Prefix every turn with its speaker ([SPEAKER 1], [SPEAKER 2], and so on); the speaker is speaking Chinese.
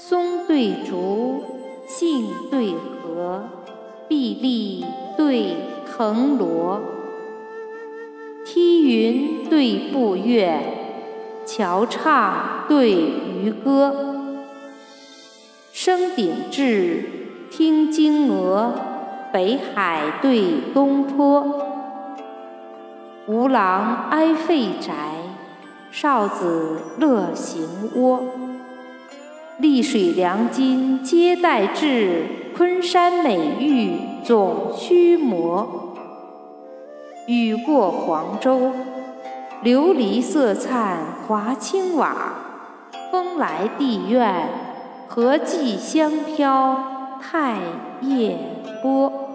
[SPEAKER 1] 松对竹，杏对荷，碧荔对藤萝。梯云对步月，桥唱对渔歌。升鼎至，听金鹅，北海对东坡。吴郎哀废宅，少子乐行窝。丽水良金皆待至，昆山美玉总须磨。雨过黄州，琉璃色灿华清瓦；风来地院，荷寄香飘太液波。